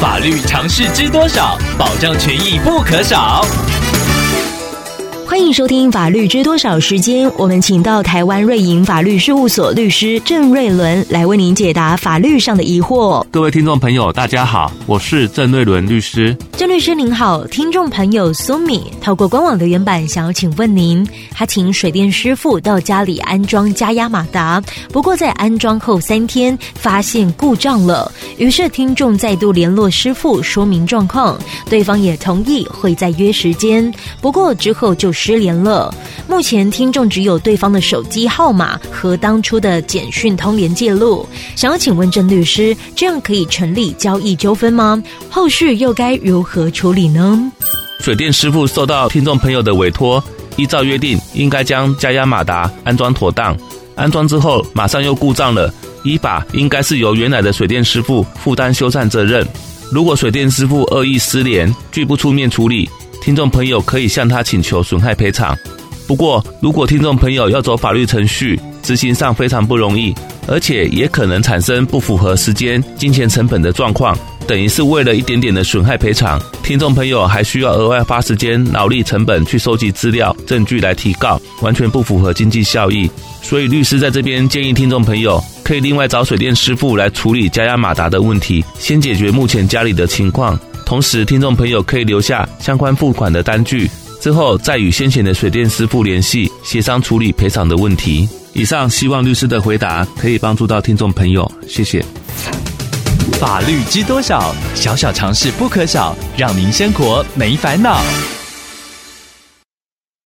法律常识知多少？保障权益不可少。欢迎收听《法律知多少》时间，我们请到台湾瑞银法律事务所律师郑瑞伦来为您解答法律上的疑惑。各位听众朋友，大家好，我是郑瑞伦律师。郑律师您好，听众朋友苏米透过官网留言板想要请问您，他请水电师傅到家里安装加压马达，不过在安装后三天发现故障了，于是听众再度联络师傅说明状况，对方也同意会再约时间，不过之后就失联了。目前听众只有对方的手机号码和当初的简讯通联记录，想要请问郑律师，这样可以成立交易纠纷吗？后续又该如何处理呢？水电师傅受到听众朋友的委托，依照约定应该将加压马达安装妥当。安装之后马上又故障了，依法应该是由原来的水电师傅负担修缮责任。如果水电师傅恶意失联，拒不出面处理。听众朋友可以向他请求损害赔偿，不过如果听众朋友要走法律程序，执行上非常不容易，而且也可能产生不符合时间、金钱成本的状况，等于是为了一点点的损害赔偿，听众朋友还需要额外花时间、脑力成本去收集资料、证据来提告，完全不符合经济效益。所以律师在这边建议听众朋友可以另外找水电师傅来处理加压马达的问题，先解决目前家里的情况。同时，听众朋友可以留下相关付款的单据，之后再与先前的水电师傅联系，协商处理赔偿的问题。以上希望律师的回答可以帮助到听众朋友，谢谢。法律知多少？小小常识不可少，让您生活没烦恼。